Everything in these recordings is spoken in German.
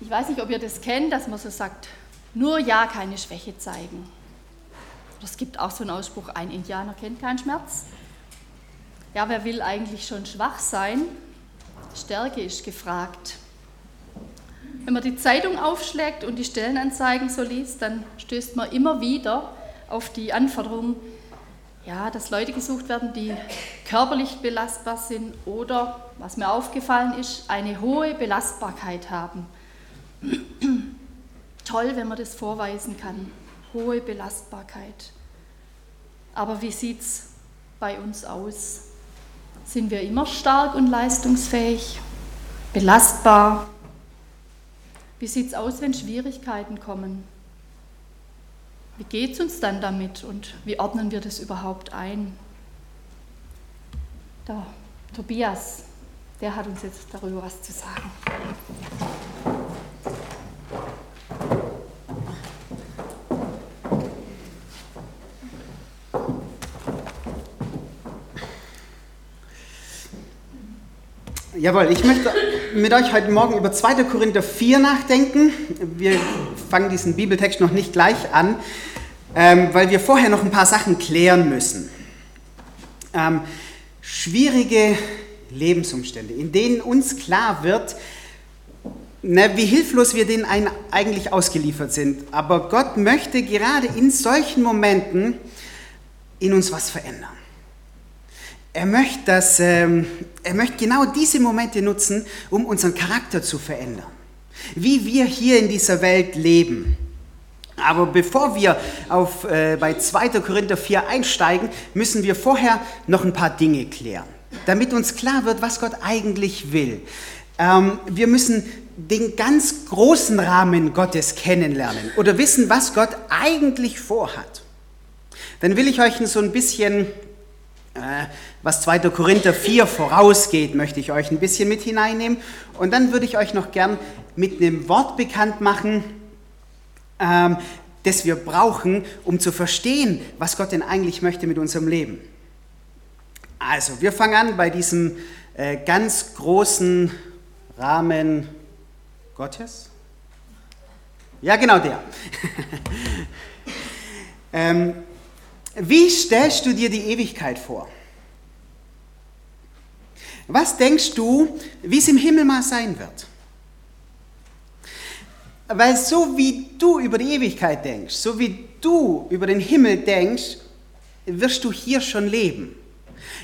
Ich weiß nicht, ob ihr das kennt, dass man so sagt, nur ja, keine Schwäche zeigen. Es gibt auch so einen Ausspruch, ein Indianer kennt keinen Schmerz. Ja, wer will eigentlich schon schwach sein? Stärke ist gefragt. Wenn man die Zeitung aufschlägt und die Stellenanzeigen so liest, dann stößt man immer wieder auf die Anforderung, ja, dass Leute gesucht werden, die körperlich belastbar sind oder, was mir aufgefallen ist, eine hohe Belastbarkeit haben. Toll, wenn man das vorweisen kann. Hohe Belastbarkeit. Aber wie sieht es bei uns aus? Sind wir immer stark und leistungsfähig? Belastbar? Wie sieht es aus, wenn Schwierigkeiten kommen? Wie geht es uns dann damit und wie ordnen wir das überhaupt ein? Der Tobias, der hat uns jetzt darüber was zu sagen. Jawohl, ich möchte mit euch heute Morgen über 2. Korinther 4 nachdenken. Wir fangen diesen Bibeltext noch nicht gleich an, ähm, weil wir vorher noch ein paar Sachen klären müssen. Ähm, schwierige Lebensumstände, in denen uns klar wird, na, wie hilflos wir denen eigentlich ausgeliefert sind. Aber Gott möchte gerade in solchen Momenten in uns was verändern. Er möchte, dass, ähm, er möchte genau diese Momente nutzen, um unseren Charakter zu verändern. Wie wir hier in dieser Welt leben. Aber bevor wir auf, äh, bei 2. Korinther 4 einsteigen, müssen wir vorher noch ein paar Dinge klären, damit uns klar wird, was Gott eigentlich will. Ähm, wir müssen den ganz großen Rahmen Gottes kennenlernen oder wissen, was Gott eigentlich vorhat. Dann will ich euch so ein bisschen was 2. Korinther 4 vorausgeht, möchte ich euch ein bisschen mit hineinnehmen. Und dann würde ich euch noch gern mit einem Wort bekannt machen, ähm, das wir brauchen, um zu verstehen, was Gott denn eigentlich möchte mit unserem Leben. Also, wir fangen an bei diesem äh, ganz großen Rahmen Gottes. Ja, genau der. ähm, wie stellst du dir die Ewigkeit vor? Was denkst du, wie es im Himmel mal sein wird? Weil so wie du über die Ewigkeit denkst, so wie du über den Himmel denkst, wirst du hier schon leben.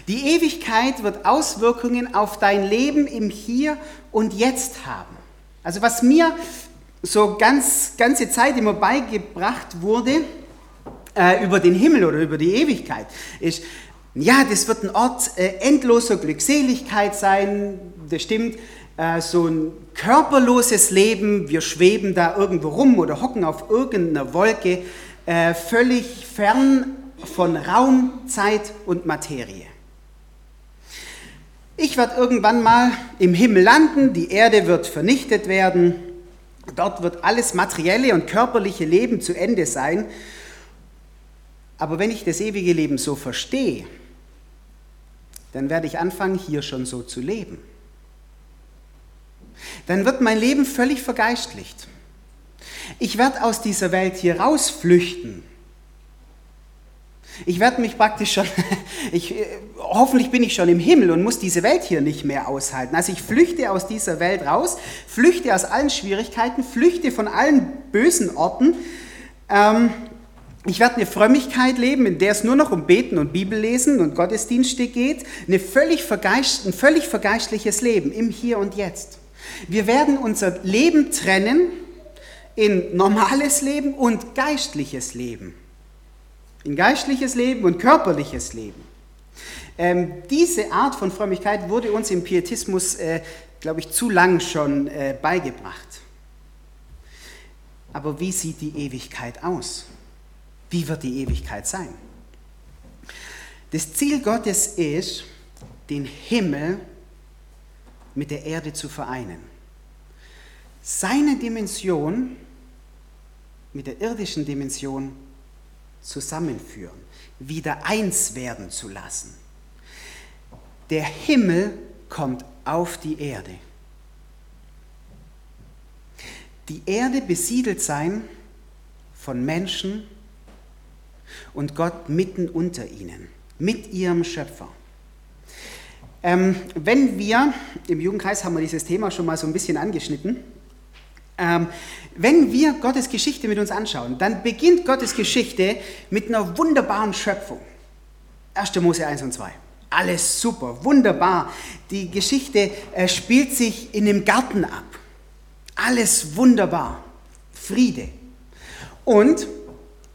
Die Ewigkeit wird Auswirkungen auf dein Leben im Hier und Jetzt haben. Also was mir so ganz ganze Zeit immer beigebracht wurde, äh, über den Himmel oder über die Ewigkeit, ist, ja, das wird ein Ort äh, endloser Glückseligkeit sein, das stimmt, äh, so ein körperloses Leben, wir schweben da irgendwo rum oder hocken auf irgendeiner Wolke, äh, völlig fern von Raum, Zeit und Materie. Ich werde irgendwann mal im Himmel landen, die Erde wird vernichtet werden, dort wird alles materielle und körperliche Leben zu Ende sein aber wenn ich das ewige Leben so verstehe, dann werde ich anfangen, hier schon so zu leben. Dann wird mein Leben völlig vergeistlicht. Ich werde aus dieser Welt hier rausflüchten. Ich werde mich praktisch schon, ich, hoffentlich bin ich schon im Himmel und muss diese Welt hier nicht mehr aushalten. Also ich flüchte aus dieser Welt raus, flüchte aus allen Schwierigkeiten, flüchte von allen bösen Orten. Ähm, ich werde eine Frömmigkeit leben, in der es nur noch um Beten und Bibellesen und Gottesdienste geht. Eine völlig ein völlig vergeistliches Leben im Hier und Jetzt. Wir werden unser Leben trennen in normales Leben und geistliches Leben. In geistliches Leben und körperliches Leben. Ähm, diese Art von Frömmigkeit wurde uns im Pietismus, äh, glaube ich, zu lang schon äh, beigebracht. Aber wie sieht die Ewigkeit aus? Wie wird die Ewigkeit sein? Das Ziel Gottes ist, den Himmel mit der Erde zu vereinen. Seine Dimension mit der irdischen Dimension zusammenführen, wieder eins werden zu lassen. Der Himmel kommt auf die Erde. die Erde besiedelt sein von Menschen und Gott mitten unter ihnen, mit ihrem Schöpfer. Ähm, wenn wir, im Jugendkreis haben wir dieses Thema schon mal so ein bisschen angeschnitten, ähm, wenn wir Gottes Geschichte mit uns anschauen, dann beginnt Gottes Geschichte mit einer wunderbaren Schöpfung. 1. Mose 1 und 2. Alles super, wunderbar. Die Geschichte äh, spielt sich in dem Garten ab. Alles wunderbar. Friede. Und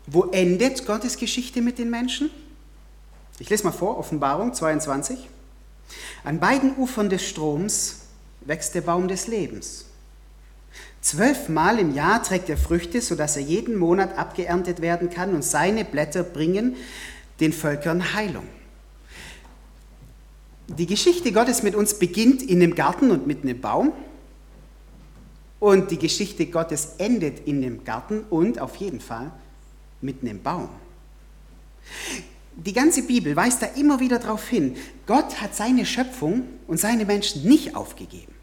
wo endet Gottes Geschichte mit den Menschen? Ich lese mal vor, Offenbarung 22. An beiden Ufern des Stroms wächst der Baum des Lebens. Zwölfmal im Jahr trägt er Früchte, sodass er jeden Monat abgeerntet werden kann und seine Blätter bringen den Völkern Heilung. Die Geschichte Gottes mit uns beginnt in dem Garten und mit einem Baum. Und die Geschichte Gottes endet in dem Garten und auf jeden Fall mit einem Baum. Die ganze Bibel weist da immer wieder darauf hin, Gott hat seine Schöpfung und seine Menschen nicht aufgegeben.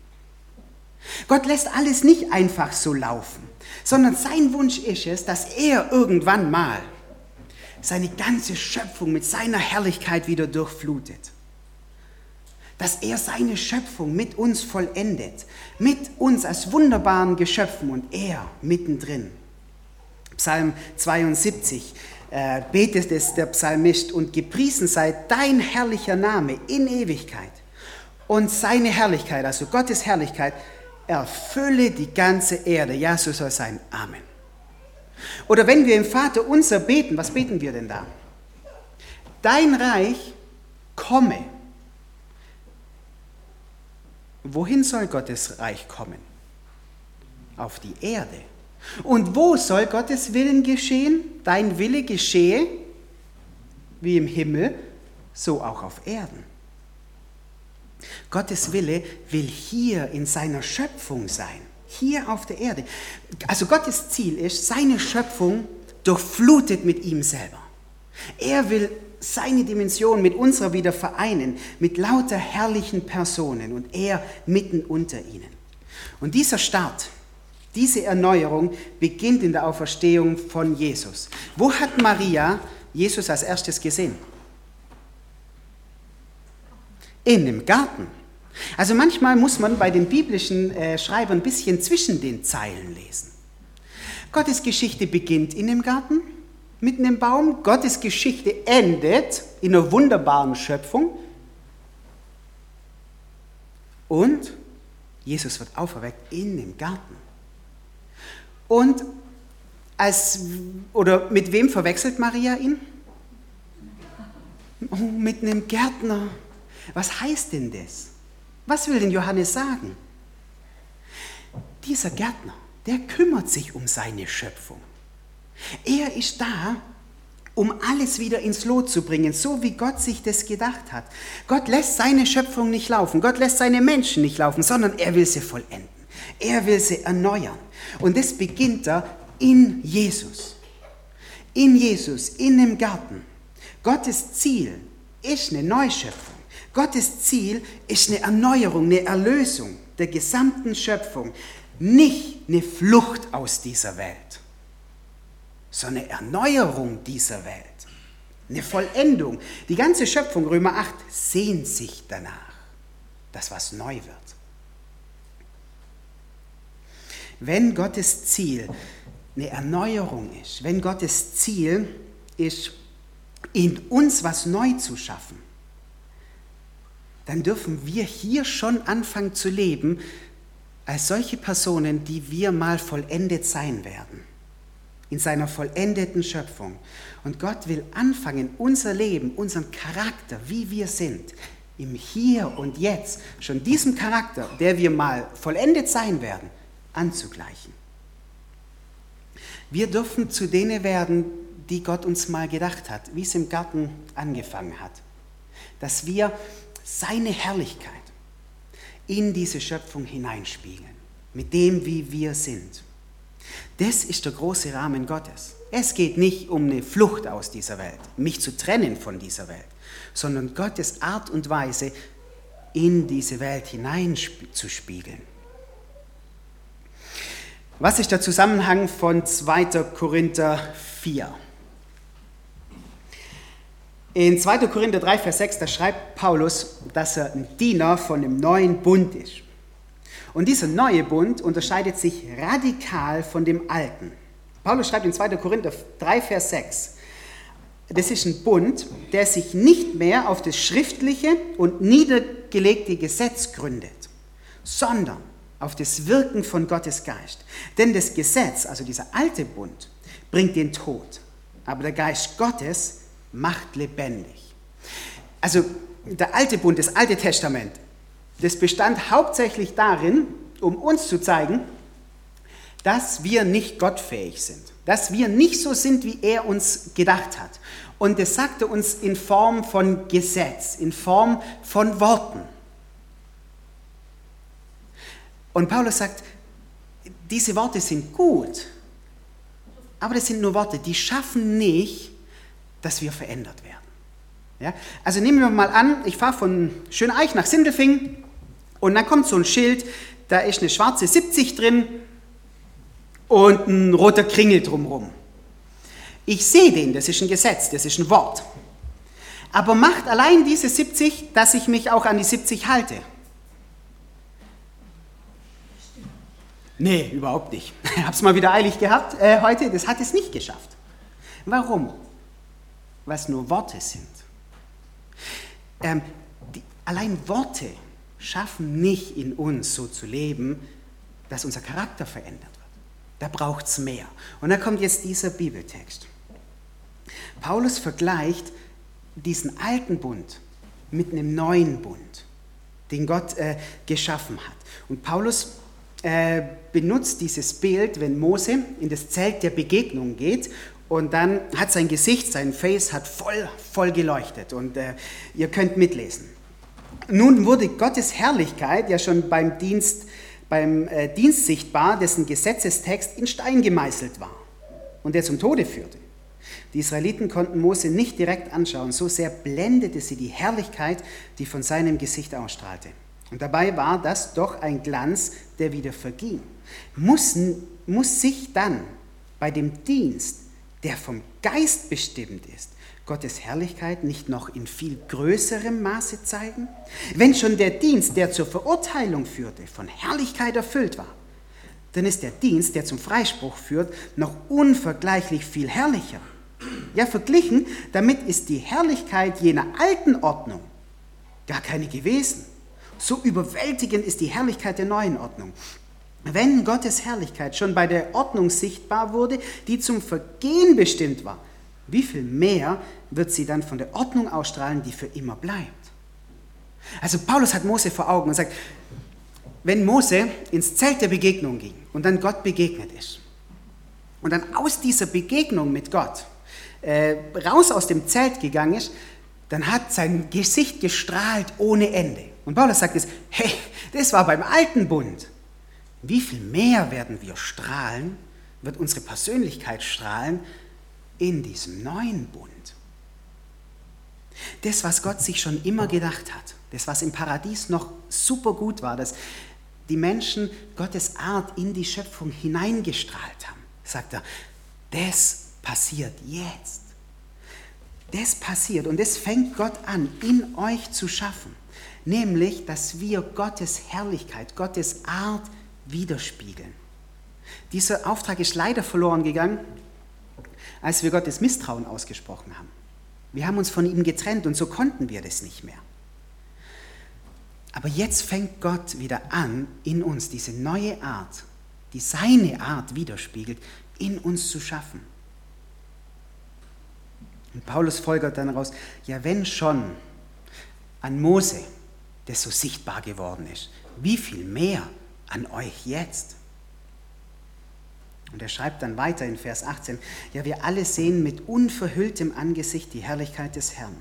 Gott lässt alles nicht einfach so laufen, sondern sein Wunsch ist es, dass er irgendwann mal seine ganze Schöpfung mit seiner Herrlichkeit wieder durchflutet. Dass er seine Schöpfung mit uns vollendet, mit uns als wunderbaren Geschöpfen und er mittendrin. Psalm 72 äh, betet es der Psalmist und gepriesen sei dein herrlicher Name in Ewigkeit. Und seine Herrlichkeit, also Gottes Herrlichkeit, erfülle die ganze Erde. Ja, so soll es sein. Amen. Oder wenn wir im Vater unser beten, was beten wir denn da? Dein Reich komme. Wohin soll Gottes Reich kommen? Auf die Erde. Und wo soll Gottes Willen geschehen? Dein Wille geschehe, wie im Himmel, so auch auf Erden. Gottes Wille will hier in seiner Schöpfung sein, hier auf der Erde. Also Gottes Ziel ist, seine Schöpfung durchflutet mit ihm selber. Er will seine Dimension mit unserer wieder vereinen, mit lauter herrlichen Personen und er mitten unter ihnen. Und dieser Start, diese Erneuerung beginnt in der Auferstehung von Jesus. Wo hat Maria Jesus als erstes gesehen? In dem Garten. Also manchmal muss man bei den biblischen äh, Schreibern ein bisschen zwischen den Zeilen lesen. Gottes Geschichte beginnt in dem Garten, mitten im Baum. Gottes Geschichte endet in einer wunderbaren Schöpfung. Und Jesus wird auferweckt in dem Garten. Und als, oder mit wem verwechselt Maria ihn? Oh, mit einem Gärtner. Was heißt denn das? Was will denn Johannes sagen? Dieser Gärtner, der kümmert sich um seine Schöpfung. Er ist da, um alles wieder ins Lot zu bringen, so wie Gott sich das gedacht hat. Gott lässt seine Schöpfung nicht laufen, Gott lässt seine Menschen nicht laufen, sondern er will sie vollenden. Er will sie erneuern. Und das beginnt da in Jesus. In Jesus, in dem Garten. Gottes Ziel ist eine Neuschöpfung. Gottes Ziel ist eine Erneuerung, eine Erlösung der gesamten Schöpfung. Nicht eine Flucht aus dieser Welt, sondern eine Erneuerung dieser Welt. Eine Vollendung. Die ganze Schöpfung, Römer 8, sehnt sich danach, dass was neu wird. Wenn Gottes Ziel eine Erneuerung ist, wenn Gottes Ziel ist, in uns was neu zu schaffen, dann dürfen wir hier schon anfangen zu leben als solche Personen, die wir mal vollendet sein werden, in seiner vollendeten Schöpfung. Und Gott will anfangen, unser Leben, unseren Charakter, wie wir sind, im Hier und Jetzt, schon diesem Charakter, der wir mal vollendet sein werden, anzugleichen. Wir dürfen zu denen werden, die Gott uns mal gedacht hat, wie es im Garten angefangen hat. Dass wir seine Herrlichkeit in diese Schöpfung hineinspiegeln, mit dem, wie wir sind. Das ist der große Rahmen Gottes. Es geht nicht um eine Flucht aus dieser Welt, mich zu trennen von dieser Welt, sondern Gottes Art und Weise in diese Welt hineinzuspiegeln. Was ist der Zusammenhang von 2. Korinther 4? In 2. Korinther 3, Vers 6, da schreibt Paulus, dass er ein Diener von dem neuen Bund ist. Und dieser neue Bund unterscheidet sich radikal von dem alten. Paulus schreibt in 2. Korinther 3, Vers 6, das ist ein Bund, der sich nicht mehr auf das schriftliche und niedergelegte Gesetz gründet, sondern auf das Wirken von Gottes Geist. Denn das Gesetz, also dieser alte Bund, bringt den Tod, aber der Geist Gottes macht lebendig. Also der alte Bund, das alte Testament, das bestand hauptsächlich darin, um uns zu zeigen, dass wir nicht gottfähig sind, dass wir nicht so sind, wie er uns gedacht hat. Und das sagte uns in Form von Gesetz, in Form von Worten. Und Paulus sagt, diese Worte sind gut, aber das sind nur Worte, die schaffen nicht, dass wir verändert werden. Ja? Also nehmen wir mal an, ich fahre von Schöneich nach Sindelfing und dann kommt so ein Schild, da ist eine schwarze 70 drin und ein roter Kringel drumherum. Ich sehe den, das ist ein Gesetz, das ist ein Wort. Aber macht allein diese 70, dass ich mich auch an die 70 halte? Nee, überhaupt nicht. Ich habe es mal wieder eilig gehabt äh, heute, das hat es nicht geschafft. Warum? Was nur Worte sind. Ähm, die, allein Worte schaffen nicht in uns so zu leben, dass unser Charakter verändert wird. Da braucht es mehr. Und da kommt jetzt dieser Bibeltext. Paulus vergleicht diesen alten Bund mit einem neuen Bund, den Gott äh, geschaffen hat. Und Paulus äh, benutzt dieses Bild, wenn Mose in das Zelt der Begegnung geht und dann hat sein Gesicht, sein Face hat voll, voll geleuchtet und äh, ihr könnt mitlesen. Nun wurde Gottes Herrlichkeit ja schon beim Dienst, beim äh, Dienst sichtbar, dessen Gesetzestext in Stein gemeißelt war und der zum Tode führte. Die Israeliten konnten Mose nicht direkt anschauen, so sehr blendete sie die Herrlichkeit, die von seinem Gesicht ausstrahlte. Und dabei war das doch ein Glanz, der wieder verging. Muss, muss sich dann bei dem Dienst, der vom Geist bestimmt ist, Gottes Herrlichkeit nicht noch in viel größerem Maße zeigen? Wenn schon der Dienst, der zur Verurteilung führte, von Herrlichkeit erfüllt war, dann ist der Dienst, der zum Freispruch führt, noch unvergleichlich viel herrlicher. Ja, verglichen, damit ist die Herrlichkeit jener alten Ordnung gar keine gewesen. So überwältigend ist die Herrlichkeit der neuen Ordnung. Wenn Gottes Herrlichkeit schon bei der Ordnung sichtbar wurde, die zum Vergehen bestimmt war, wie viel mehr wird sie dann von der Ordnung ausstrahlen, die für immer bleibt? Also Paulus hat Mose vor Augen und sagt, wenn Mose ins Zelt der Begegnung ging und dann Gott begegnet ist und dann aus dieser Begegnung mit Gott äh, raus aus dem Zelt gegangen ist, dann hat sein Gesicht gestrahlt ohne Ende. Und Paulus sagt es, hey, das war beim alten Bund. Wie viel mehr werden wir strahlen, wird unsere Persönlichkeit strahlen in diesem neuen Bund. Das, was Gott sich schon immer gedacht hat, das, was im Paradies noch super gut war, dass die Menschen Gottes Art in die Schöpfung hineingestrahlt haben, sagt er, das passiert jetzt. Das passiert und das fängt Gott an, in euch zu schaffen. Nämlich, dass wir Gottes Herrlichkeit, Gottes Art widerspiegeln. Dieser Auftrag ist leider verloren gegangen, als wir Gottes Misstrauen ausgesprochen haben. Wir haben uns von ihm getrennt und so konnten wir das nicht mehr. Aber jetzt fängt Gott wieder an, in uns diese neue Art, die seine Art widerspiegelt, in uns zu schaffen. Und Paulus folgert dann raus, ja wenn schon an Mose das so sichtbar geworden ist, wie viel mehr an euch jetzt? Und er schreibt dann weiter in Vers 18, ja wir alle sehen mit unverhülltem Angesicht die Herrlichkeit des Herrn.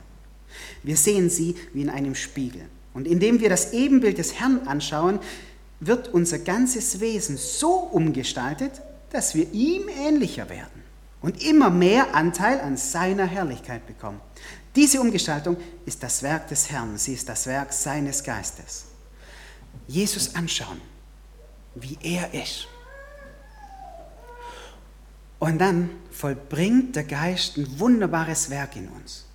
Wir sehen sie wie in einem Spiegel. Und indem wir das Ebenbild des Herrn anschauen, wird unser ganzes Wesen so umgestaltet, dass wir ihm ähnlicher werden und immer mehr Anteil an seiner Herrlichkeit bekommen. Diese Umgestaltung ist das Werk des Herrn, sie ist das Werk seines Geistes. Jesus anschauen, wie er ist. Und dann vollbringt der Geist ein wunderbares Werk in uns,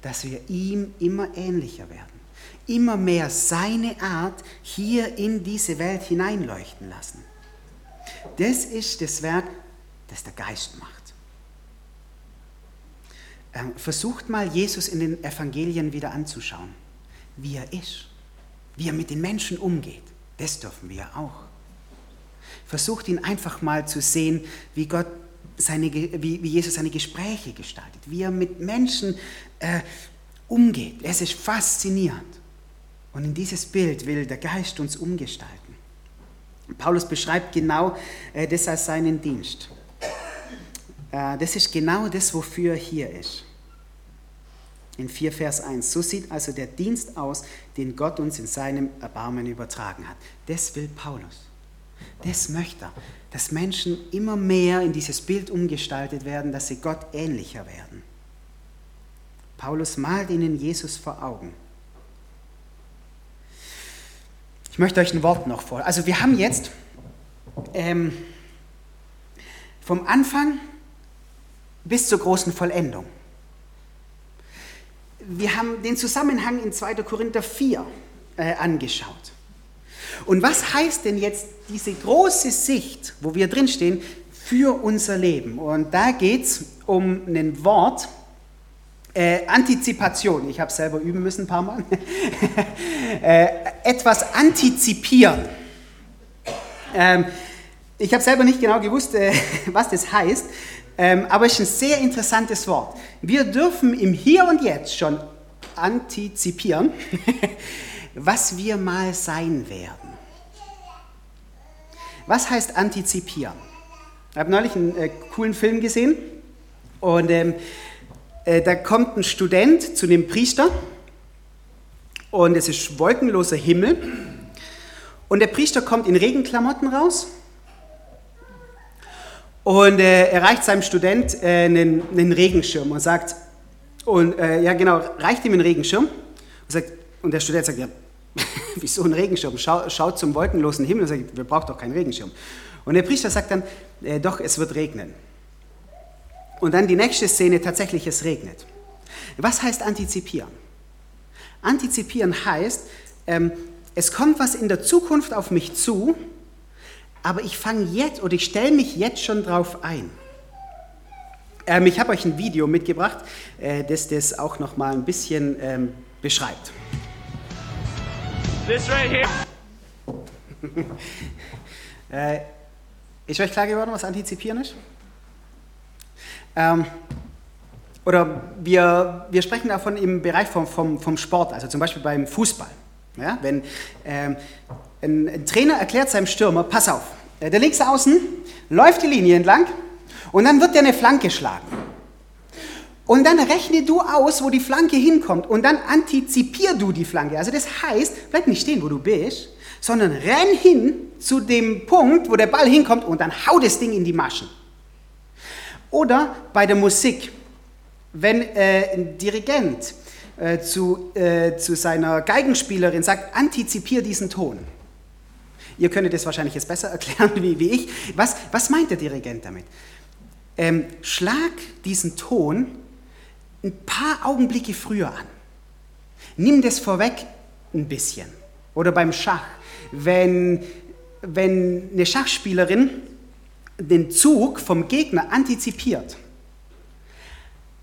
dass wir ihm immer ähnlicher werden, immer mehr seine Art hier in diese Welt hineinleuchten lassen. Das ist das Werk, das der Geist macht. Ähm, versucht mal Jesus in den Evangelien wieder anzuschauen, wie er ist, wie er mit den Menschen umgeht. Das dürfen wir auch. Versucht ihn einfach mal zu sehen, wie Gott seine, wie, wie Jesus seine Gespräche gestaltet, wie er mit Menschen äh, umgeht. Es ist faszinierend. Und in dieses Bild will der Geist uns umgestalten. Paulus beschreibt genau äh, das als seinen Dienst. Äh, das ist genau das, wofür er hier ist. In 4 Vers 1. So sieht also der Dienst aus, den Gott uns in seinem Erbarmen übertragen hat. Das will Paulus. Das möchte er, dass Menschen immer mehr in dieses Bild umgestaltet werden, dass sie Gott ähnlicher werden. Paulus malt ihnen Jesus vor Augen. Ich möchte euch ein Wort noch vor. Also wir haben jetzt ähm, vom Anfang bis zur großen Vollendung. Wir haben den Zusammenhang in 2. Korinther 4 äh, angeschaut. Und was heißt denn jetzt diese große Sicht, wo wir drinstehen, für unser Leben? Und da geht es um ein Wort, äh, Antizipation. Ich habe selber üben müssen ein paar Mal. äh, etwas antizipieren. Ähm, ich habe selber nicht genau gewusst, äh, was das heißt, ähm, aber es ist ein sehr interessantes Wort. Wir dürfen im Hier und Jetzt schon antizipieren, was wir mal sein werden. Was heißt antizipieren? Ich habe neulich einen äh, coolen Film gesehen und ähm, äh, da kommt ein Student zu dem Priester und es ist wolkenloser Himmel und der Priester kommt in Regenklamotten raus und äh, er reicht seinem Student äh, einen, einen, Regenschirm und sagt, und äh, ja genau, reicht ihm einen Regenschirm und, sagt, und der Student sagt, ja, wieso ein Regenschirm? Schau, schaut zum wolkenlosen Himmel und sagt, wir brauchen doch keinen Regenschirm. Und der Priester sagt dann, äh, doch, es wird regnen. Und dann die nächste Szene, tatsächlich, es regnet. Was heißt antizipieren? Antizipieren heißt, ähm, es kommt was in der Zukunft auf mich zu, aber ich fange jetzt oder ich stelle mich jetzt schon drauf ein. Ähm, ich habe euch ein Video mitgebracht, äh, das das auch noch mal ein bisschen ähm, beschreibt. This right here. äh, ist euch klar geworden, was Antizipieren ist? Ähm, oder wir, wir sprechen davon im Bereich vom, vom, vom Sport, also zum Beispiel beim Fußball. Ja, wenn ähm, ein, ein, Trainer erklärt seinem Stürmer, pass auf, der links außen läuft die Linie entlang und dann wird der eine Flanke schlagen. Und dann rechne du aus, wo die Flanke hinkommt und dann antizipier du die Flanke. Also das heißt, bleib nicht stehen, wo du bist, sondern renn hin zu dem Punkt, wo der Ball hinkommt und dann hau das Ding in die Maschen. Oder bei der Musik, wenn äh, ein Dirigent äh, zu, äh, zu seiner Geigenspielerin sagt, antizipier diesen Ton. Ihr könntet das wahrscheinlich jetzt besser erklären wie, wie ich. Was, was meint der Dirigent damit? Ähm, schlag diesen Ton ein paar Augenblicke früher an. Nimm das vorweg ein bisschen. Oder beim Schach, wenn, wenn eine Schachspielerin den Zug vom Gegner antizipiert,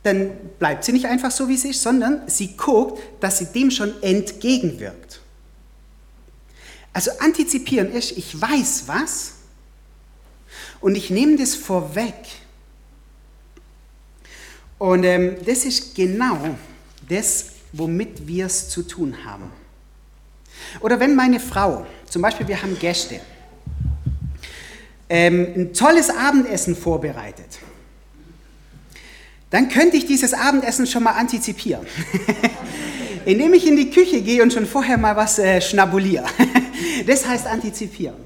dann bleibt sie nicht einfach so, wie sie ist, sondern sie guckt, dass sie dem schon entgegenwirkt. Also antizipieren ist, ich weiß was und ich nehme das vorweg und ähm, das ist genau das, womit wir es zu tun haben. Oder wenn meine Frau, zum Beispiel wir haben Gäste, ähm, ein tolles Abendessen vorbereitet, dann könnte ich dieses Abendessen schon mal antizipieren. Indem ich in die Küche gehe und schon vorher mal was äh, schnabuliere. das heißt antizipieren.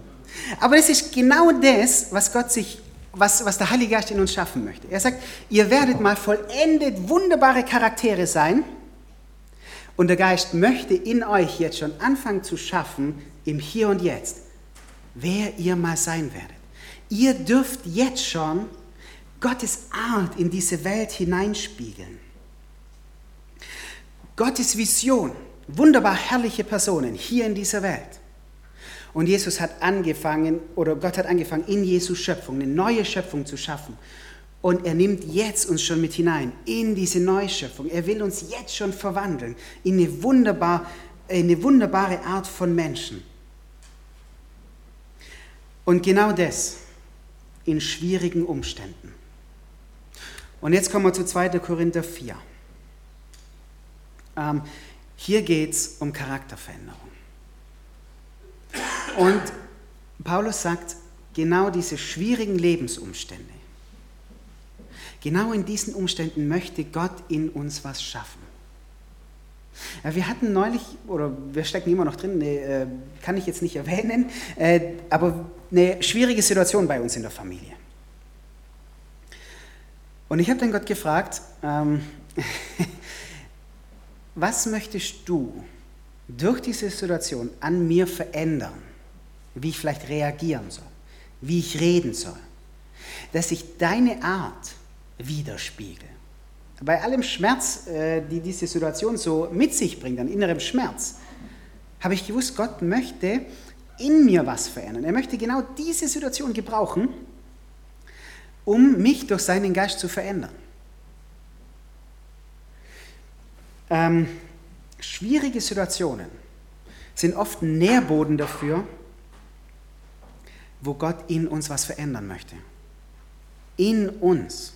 Aber das ist genau das, was Gott sich was, was der Heilige Geist in uns schaffen möchte. Er sagt, ihr werdet mal vollendet wunderbare Charaktere sein und der Geist möchte in euch jetzt schon anfangen zu schaffen, im Hier und Jetzt, wer ihr mal sein werdet. Ihr dürft jetzt schon Gottes Art in diese Welt hineinspiegeln. Gottes Vision, wunderbar herrliche Personen hier in dieser Welt. Und Jesus hat angefangen, oder Gott hat angefangen, in Jesus Schöpfung, eine neue Schöpfung zu schaffen. Und er nimmt jetzt uns schon mit hinein in diese Neuschöpfung. Er will uns jetzt schon verwandeln in eine, wunderbar, eine wunderbare Art von Menschen. Und genau das in schwierigen Umständen. Und jetzt kommen wir zu 2. Korinther 4. Ähm, hier geht es um Charakterveränderung. Und Paulus sagt, genau diese schwierigen Lebensumstände, genau in diesen Umständen möchte Gott in uns was schaffen. Wir hatten neulich, oder wir stecken immer noch drin, nee, äh, kann ich jetzt nicht erwähnen, äh, aber eine schwierige Situation bei uns in der Familie. Und ich habe dann Gott gefragt, ähm, was möchtest du durch diese Situation an mir verändern, wie ich vielleicht reagieren soll, wie ich reden soll, dass ich deine Art widerspiegel. Bei allem Schmerz, äh, die diese Situation so mit sich bringt, an innerem Schmerz, habe ich gewusst, Gott möchte in mir was verändern. Er möchte genau diese Situation gebrauchen, um mich durch seinen Geist zu verändern. Ähm, schwierige Situationen sind oft Nährboden dafür, wo Gott in uns was verändern möchte. In uns.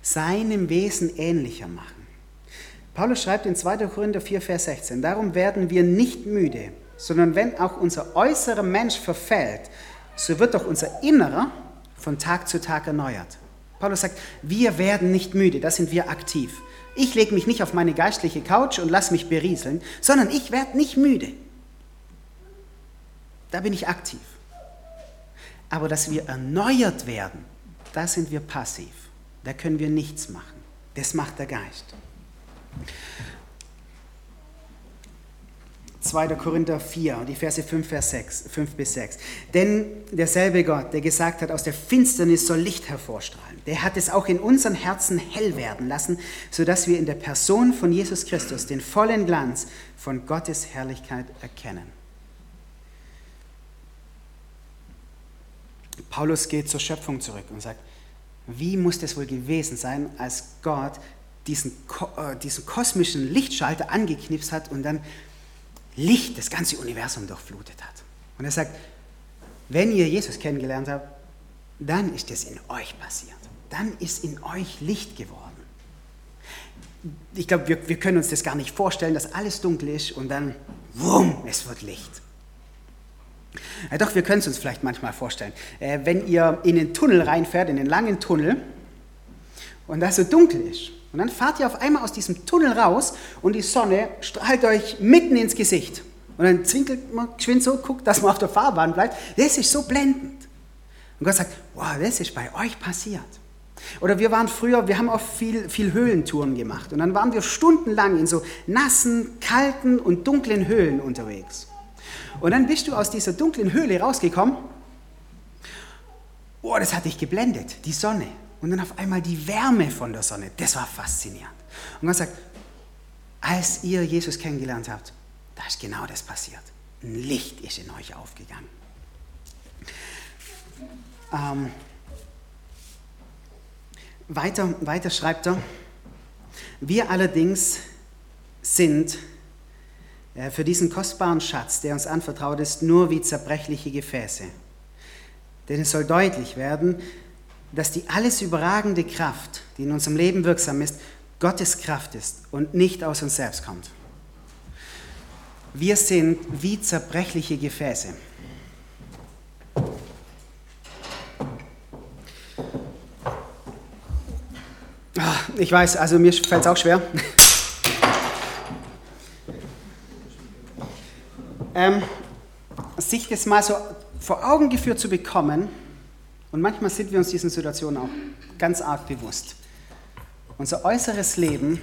Seinem Wesen ähnlicher machen. Paulus schreibt in 2. Korinther 4, Vers 16, darum werden wir nicht müde, sondern wenn auch unser äußerer Mensch verfällt, so wird doch unser Innerer von Tag zu Tag erneuert. Paulus sagt, wir werden nicht müde, da sind wir aktiv. Ich lege mich nicht auf meine geistliche Couch und lasse mich berieseln, sondern ich werde nicht müde. Da bin ich aktiv. Aber dass wir erneuert werden, da sind wir passiv. Da können wir nichts machen. Das macht der Geist. 2. Korinther 4, die Verse 5, Vers 6, 5 bis 6. Denn derselbe Gott, der gesagt hat, aus der Finsternis soll Licht hervorstrahlen, der hat es auch in unseren Herzen hell werden lassen, sodass wir in der Person von Jesus Christus den vollen Glanz von Gottes Herrlichkeit erkennen. Paulus geht zur Schöpfung zurück und sagt, wie muss das wohl gewesen sein, als Gott diesen, äh, diesen kosmischen Lichtschalter angeknipst hat und dann Licht das ganze Universum durchflutet hat. Und er sagt, wenn ihr Jesus kennengelernt habt, dann ist es in euch passiert. Dann ist in euch Licht geworden. Ich glaube, wir, wir können uns das gar nicht vorstellen, dass alles dunkel ist und dann, wumm, es wird Licht. Ja, doch, wir können es uns vielleicht manchmal vorstellen. Äh, wenn ihr in den Tunnel reinfährt, in den langen Tunnel, und da so dunkel ist, und dann fahrt ihr auf einmal aus diesem Tunnel raus und die Sonne strahlt euch mitten ins Gesicht. Und dann zwinkelt man geschwind so, guckt, dass man auf der Fahrbahn bleibt. Das ist so blendend. Und Gott sagt, wow, das ist bei euch passiert. Oder wir waren früher, wir haben auch viel, viel Höhlentouren gemacht. Und dann waren wir stundenlang in so nassen, kalten und dunklen Höhlen unterwegs. Und dann bist du aus dieser dunklen Höhle rausgekommen. Oh, das hat dich geblendet, die Sonne und dann auf einmal die Wärme von der Sonne. Das war faszinierend. Und Gott sagt, als ihr Jesus kennengelernt habt, da ist genau das passiert. Ein Licht ist in euch aufgegangen. Ähm, weiter, weiter schreibt er, wir allerdings sind für diesen kostbaren Schatz, der uns anvertraut ist, nur wie zerbrechliche Gefäße. Denn es soll deutlich werden, dass die alles überragende Kraft, die in unserem Leben wirksam ist, Gottes Kraft ist und nicht aus uns selbst kommt. Wir sind wie zerbrechliche Gefäße. Ah, ich weiß, also mir fällt es auch schwer. Ähm, sich das mal so vor Augen geführt zu bekommen, und manchmal sind wir uns diesen Situationen auch ganz arg bewusst. Unser äußeres Leben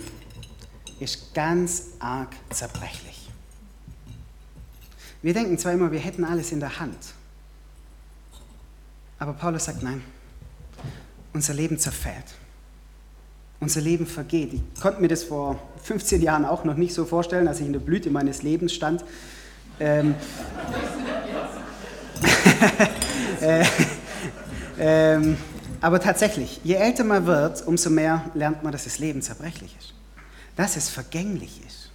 ist ganz arg zerbrechlich. Wir denken zwar immer, wir hätten alles in der Hand. Aber Paulus sagt nein. unser Leben zerfällt. Unser Leben vergeht. Ich konnte mir das vor 15 Jahren auch noch nicht so vorstellen, als ich in der Blüte meines Lebens stand. Ähm, äh, ähm, aber tatsächlich, je älter man wird, umso mehr lernt man, dass das Leben zerbrechlich ist, dass es vergänglich ist.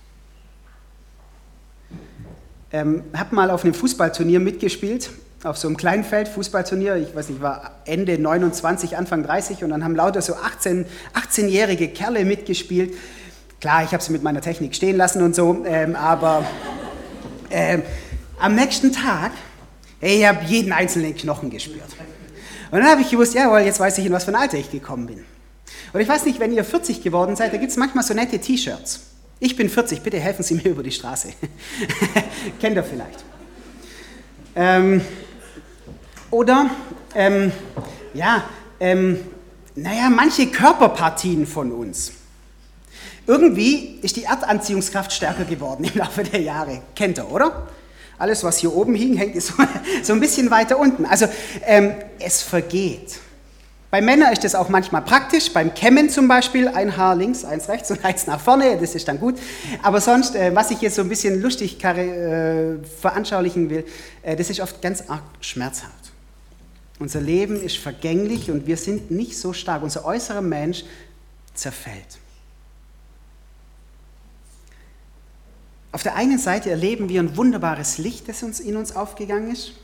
Ähm, habe mal auf einem Fußballturnier mitgespielt, auf so einem Kleinfeld Fußballturnier. Ich weiß nicht, war Ende 29, Anfang 30 und dann haben lauter so 18, 18-jährige Kerle mitgespielt. Klar, ich habe sie mit meiner Technik stehen lassen und so, ähm, aber ähm, am nächsten Tag, ich habe jeden einzelnen Knochen gespürt. Und dann habe ich gewusst, jawohl, jetzt weiß ich, in was für ein Alter ich gekommen bin. Und ich weiß nicht, wenn ihr 40 geworden seid, da gibt es manchmal so nette T-Shirts. Ich bin 40, bitte helfen Sie mir über die Straße. Kennt ihr vielleicht. Ähm, oder, ähm, ja, ähm, naja, manche Körperpartien von uns. Irgendwie ist die Erdanziehungskraft stärker geworden im Laufe der Jahre. Kennt ihr, oder? Alles, was hier oben hing, hängt so, so ein bisschen weiter unten. Also ähm, es vergeht. Bei Männern ist das auch manchmal praktisch, beim Kämmen zum Beispiel, ein Haar links, eins rechts und eins nach vorne, das ist dann gut. Aber sonst, äh, was ich jetzt so ein bisschen lustig äh, veranschaulichen will, äh, das ist oft ganz arg schmerzhaft. Unser Leben ist vergänglich und wir sind nicht so stark. Unser äußerer Mensch zerfällt. Auf der einen Seite erleben wir ein wunderbares Licht, das uns in uns aufgegangen ist.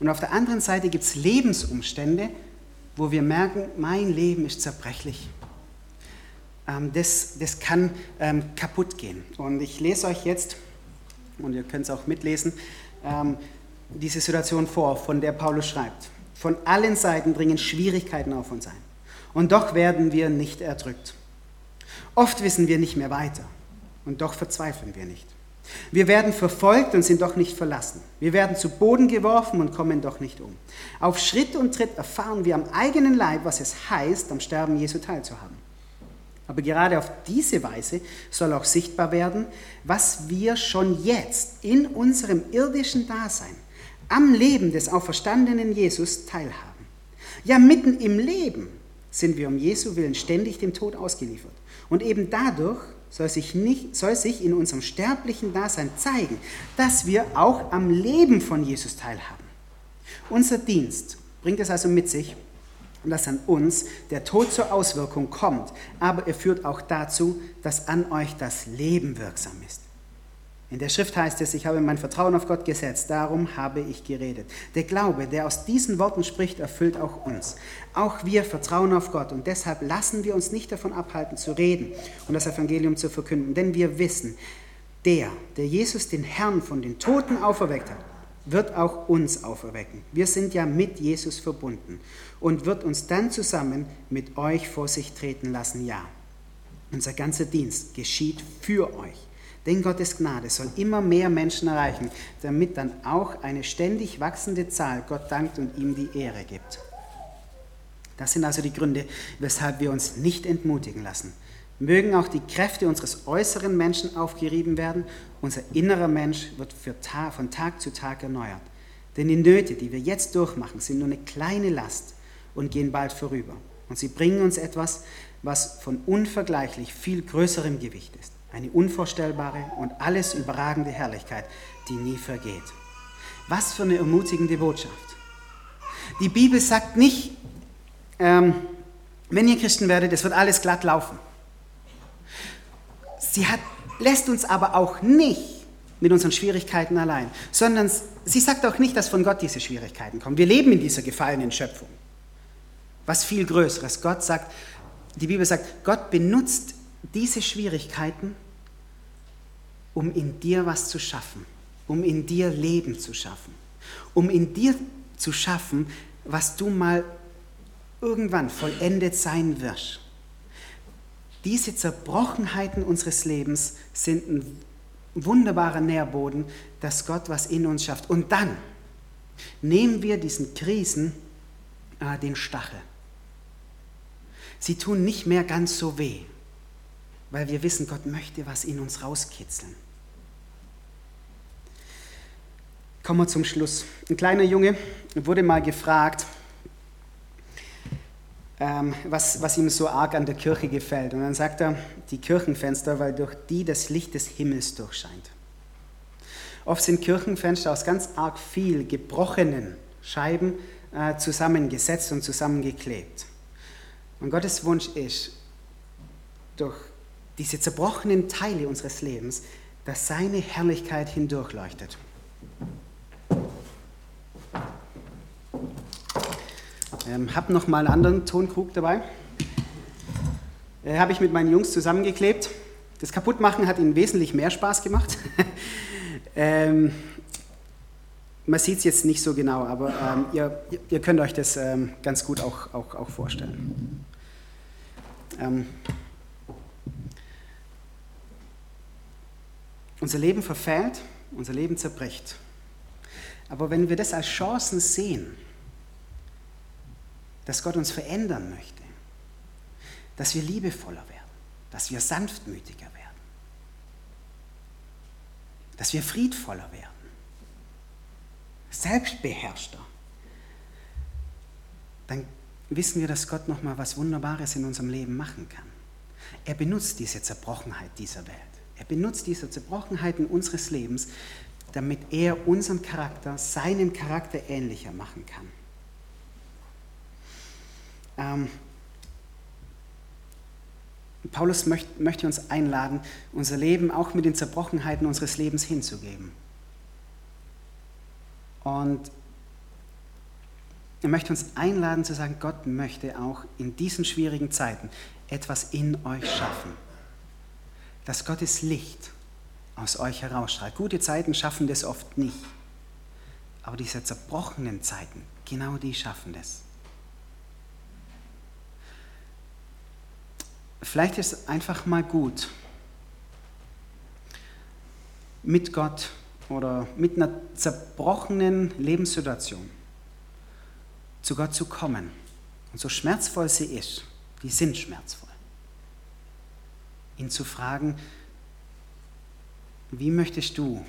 Und auf der anderen Seite gibt es Lebensumstände, wo wir merken, mein Leben ist zerbrechlich. Ähm, das, das kann ähm, kaputt gehen. Und ich lese euch jetzt, und ihr könnt es auch mitlesen, ähm, diese Situation vor, von der Paulus schreibt. Von allen Seiten dringen Schwierigkeiten auf uns ein. Und doch werden wir nicht erdrückt. Oft wissen wir nicht mehr weiter. Und doch verzweifeln wir nicht. Wir werden verfolgt und sind doch nicht verlassen. Wir werden zu Boden geworfen und kommen doch nicht um. Auf Schritt und Tritt erfahren wir am eigenen Leib, was es heißt, am Sterben Jesu teilzuhaben. Aber gerade auf diese Weise soll auch sichtbar werden, was wir schon jetzt in unserem irdischen Dasein am Leben des auferstandenen Jesus teilhaben. Ja, mitten im Leben sind wir um Jesu willen ständig dem Tod ausgeliefert. Und eben dadurch soll sich, nicht, soll sich in unserem sterblichen Dasein zeigen, dass wir auch am Leben von Jesus teilhaben. Unser Dienst bringt es also mit sich, dass an uns der Tod zur Auswirkung kommt, aber er führt auch dazu, dass an euch das Leben wirksam ist. In der Schrift heißt es, ich habe mein Vertrauen auf Gott gesetzt, darum habe ich geredet. Der Glaube, der aus diesen Worten spricht, erfüllt auch uns. Auch wir vertrauen auf Gott und deshalb lassen wir uns nicht davon abhalten zu reden und das Evangelium zu verkünden, denn wir wissen, der, der Jesus den Herrn von den Toten auferweckt hat, wird auch uns auferwecken. Wir sind ja mit Jesus verbunden und wird uns dann zusammen mit euch vor sich treten lassen. Ja, unser ganzer Dienst geschieht für euch denn Gottes Gnade soll immer mehr Menschen erreichen, damit dann auch eine ständig wachsende Zahl Gott dankt und ihm die Ehre gibt. Das sind also die Gründe, weshalb wir uns nicht entmutigen lassen. Mögen auch die Kräfte unseres äußeren Menschen aufgerieben werden, unser innerer Mensch wird von Tag zu Tag erneuert. Denn die Nöte, die wir jetzt durchmachen, sind nur eine kleine Last und gehen bald vorüber. Und sie bringen uns etwas, was von unvergleichlich viel größerem Gewicht ist eine unvorstellbare und alles überragende Herrlichkeit, die nie vergeht. Was für eine ermutigende Botschaft. Die Bibel sagt nicht, ähm, wenn ihr Christen werdet, es wird alles glatt laufen. Sie hat, lässt uns aber auch nicht mit unseren Schwierigkeiten allein, sondern sie sagt auch nicht, dass von Gott diese Schwierigkeiten kommen. Wir leben in dieser gefallenen Schöpfung. Was viel Größeres. Gott sagt, die Bibel sagt, Gott benutzt diese Schwierigkeiten, um in dir was zu schaffen, um in dir Leben zu schaffen, um in dir zu schaffen, was du mal irgendwann vollendet sein wirst. Diese Zerbrochenheiten unseres Lebens sind ein wunderbarer Nährboden, dass Gott was in uns schafft. Und dann nehmen wir diesen Krisen äh, den Stachel. Sie tun nicht mehr ganz so weh, weil wir wissen, Gott möchte was in uns rauskitzeln. Kommen wir zum Schluss. Ein kleiner Junge wurde mal gefragt, äh, ähm, was, was ihm so arg an der Kirche gefällt. Und dann sagt er, die Kirchenfenster, weil durch die das Licht des Himmels durchscheint. Oft sind Kirchenfenster aus ganz arg viel gebrochenen Scheiben äh, zusammengesetzt und zusammengeklebt. Und Gottes Wunsch ist, durch diese zerbrochenen Teile unseres Lebens, dass seine Herrlichkeit hindurchleuchtet. Ähm, habe noch mal einen anderen Tonkrug dabei. Äh, Habe ich mit meinen Jungs zusammengeklebt. Das Kaputtmachen hat ihnen wesentlich mehr Spaß gemacht. ähm, man sieht es jetzt nicht so genau, aber ähm, ihr, ihr, könnt euch das ähm, ganz gut auch, auch, auch vorstellen. Unser Leben verfällt, unser Leben zerbricht. Aber wenn wir das als Chancen sehen, dass Gott uns verändern möchte, dass wir liebevoller werden, dass wir sanftmütiger werden, dass wir friedvoller werden, selbstbeherrschter, dann wissen wir, dass Gott noch mal was Wunderbares in unserem Leben machen kann. Er benutzt diese Zerbrochenheit dieser Welt. Er benutzt diese Zerbrochenheiten unseres Lebens, damit er unseren Charakter, seinem Charakter ähnlicher machen kann. Ähm, Paulus möcht, möchte uns einladen, unser Leben auch mit den Zerbrochenheiten unseres Lebens hinzugeben. Und er möchte uns einladen zu sagen, Gott möchte auch in diesen schwierigen Zeiten etwas in euch schaffen. Dass Gottes Licht aus euch herausstrahlt. Gute Zeiten schaffen das oft nicht. Aber diese zerbrochenen Zeiten, genau die schaffen das. Vielleicht ist es einfach mal gut, mit Gott oder mit einer zerbrochenen Lebenssituation zu Gott zu kommen. Und so schmerzvoll sie ist, die sind schmerzvoll. Ihn zu fragen, wie möchtest du,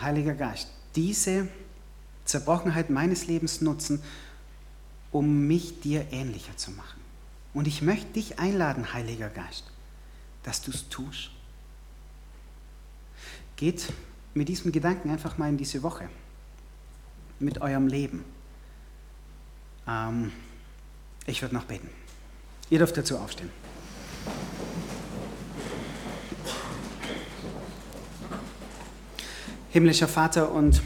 Heiliger Geist, diese Zerbrochenheit meines Lebens nutzen, um mich dir ähnlicher zu machen? Und ich möchte dich einladen, Heiliger Geist, dass du es tust. Geht mit diesem Gedanken einfach mal in diese Woche, mit eurem Leben. Ähm, ich würde noch beten. Ihr dürft dazu aufstehen. Himmlischer Vater und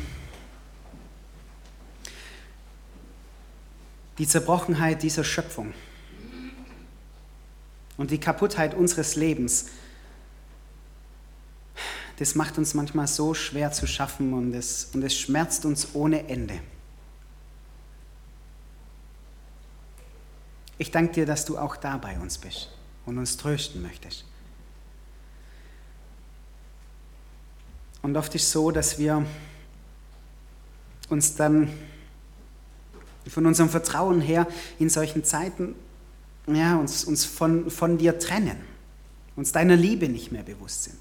die Zerbrochenheit dieser Schöpfung und die Kaputtheit unseres Lebens, das macht uns manchmal so schwer zu schaffen und es, und es schmerzt uns ohne Ende. Ich danke dir, dass du auch da bei uns bist und uns trösten möchtest. Und oft ist es so, dass wir uns dann von unserem Vertrauen her in solchen Zeiten ja, uns, uns von, von dir trennen, uns deiner Liebe nicht mehr bewusst sind.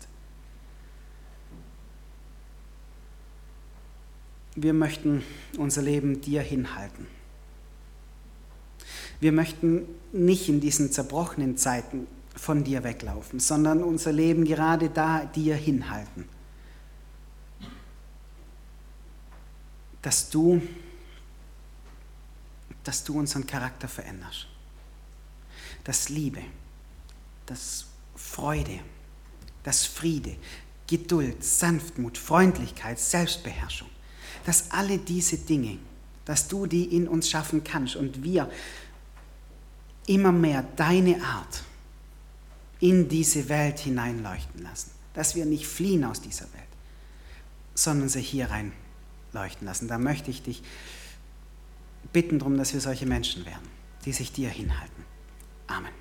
Wir möchten unser Leben dir hinhalten. Wir möchten nicht in diesen zerbrochenen Zeiten von dir weglaufen, sondern unser Leben gerade da dir hinhalten. Dass du, dass du unseren Charakter veränderst. Dass Liebe, dass Freude, dass Friede, Geduld, Sanftmut, Freundlichkeit, Selbstbeherrschung, dass alle diese Dinge, dass du die in uns schaffen kannst und wir immer mehr deine Art in diese Welt hineinleuchten lassen, dass wir nicht fliehen aus dieser Welt, sondern sie hier reinleuchten lassen. Da möchte ich dich bitten darum, dass wir solche Menschen werden, die sich dir hinhalten. Amen.